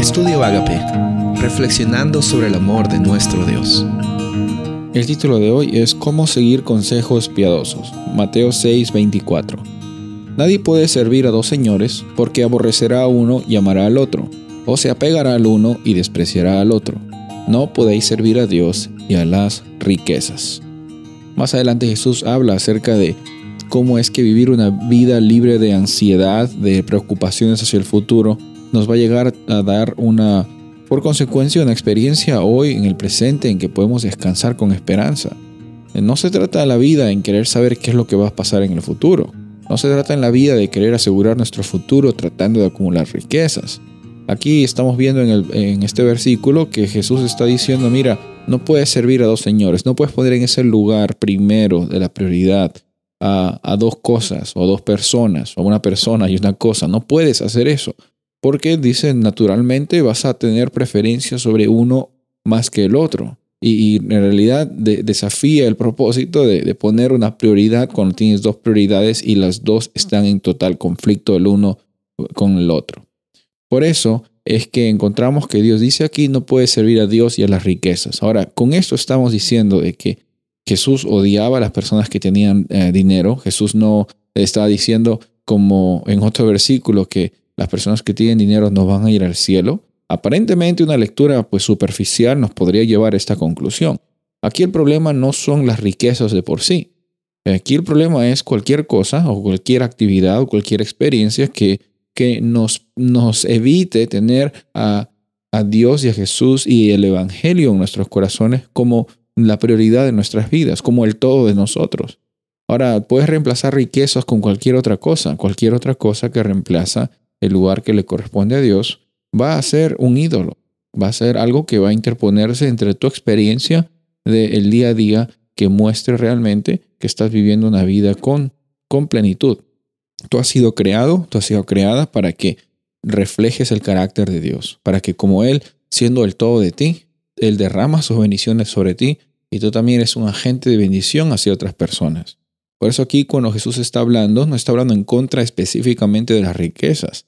Estudio Agape, reflexionando sobre el amor de nuestro Dios. El título de hoy es Cómo seguir consejos piadosos. Mateo 6:24. Nadie puede servir a dos señores porque aborrecerá a uno y amará al otro, o se apegará al uno y despreciará al otro. No podéis servir a Dios y a las riquezas. Más adelante Jesús habla acerca de cómo es que vivir una vida libre de ansiedad, de preocupaciones hacia el futuro, nos va a llegar a dar una, por consecuencia, una experiencia hoy en el presente en que podemos descansar con esperanza. No se trata de la vida en querer saber qué es lo que va a pasar en el futuro. No se trata en la vida de querer asegurar nuestro futuro tratando de acumular riquezas. Aquí estamos viendo en, este versículo que Jesús está diciendo, mira, no puedes servir a dos señores, no puedes poner en ese lugar primero de la prioridad a, a dos cosas o dos personas o una persona y una cosa. No puedes hacer eso porque dice naturalmente vas a tener preferencia sobre uno más que el otro. Y, en realidad desafía el propósito de, de, poner una prioridad cuando tienes dos prioridades y las dos están en total conflicto el uno con el otro. Por eso es que encontramos que Dios dice aquí no puede servir a Dios y a las riquezas. Ahora, con esto estamos diciendo de que Jesús odiaba a las personas que tenían eh, dinero. Jesús no estaba diciendo como en otro versículo que las personas que tienen dinero no van a ir al cielo. Aparentemente una lectura pues superficial nos podría llevar a esta conclusión. Aquí el problema no son las riquezas de por sí. Aquí el problema es cualquier cosa o cualquier actividad o cualquier experiencia que, que nos, nos evite tener a, a Dios y a Jesús y el Evangelio en nuestros corazones como la prioridad de nuestras vidas, como el todo de nosotros. Ahora, puedes reemplazar riquezas con cualquier otra cosa, cualquier otra cosa que reemplaza el lugar que le corresponde a Dios, va a ser un ídolo, va a ser algo que va a interponerse entre tu experiencia del día a día que muestre realmente que estás viviendo una vida con, con plenitud. Tú has sido creado, tú has sido creada para que reflejes el carácter de Dios, para que como Él, siendo el todo de ti, Él derrama sus bendiciones sobre ti y tú también eres un agente de bendición hacia otras personas. Por eso aquí cuando Jesús está hablando, no está hablando en contra específicamente de las riquezas,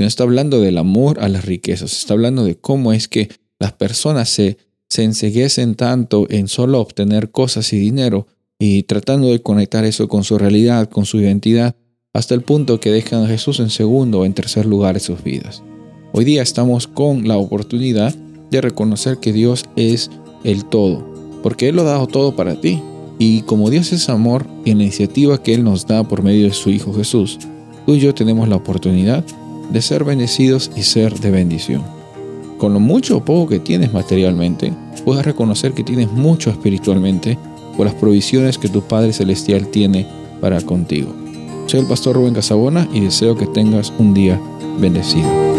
no está hablando del amor a las riquezas, está hablando de cómo es que las personas se, se enseguecen tanto en solo obtener cosas y dinero y tratando de conectar eso con su realidad, con su identidad, hasta el punto que dejan a Jesús en segundo o en tercer lugar en sus vidas. Hoy día estamos con la oportunidad de reconocer que Dios es el todo, porque Él lo ha dado todo para ti. Y como Dios es amor y la iniciativa que Él nos da por medio de su Hijo Jesús, tú y yo tenemos la oportunidad de ser bendecidos y ser de bendición. Con lo mucho o poco que tienes materialmente, puedes reconocer que tienes mucho espiritualmente por las provisiones que tu Padre Celestial tiene para contigo. Soy el pastor Rubén Casabona y deseo que tengas un día bendecido.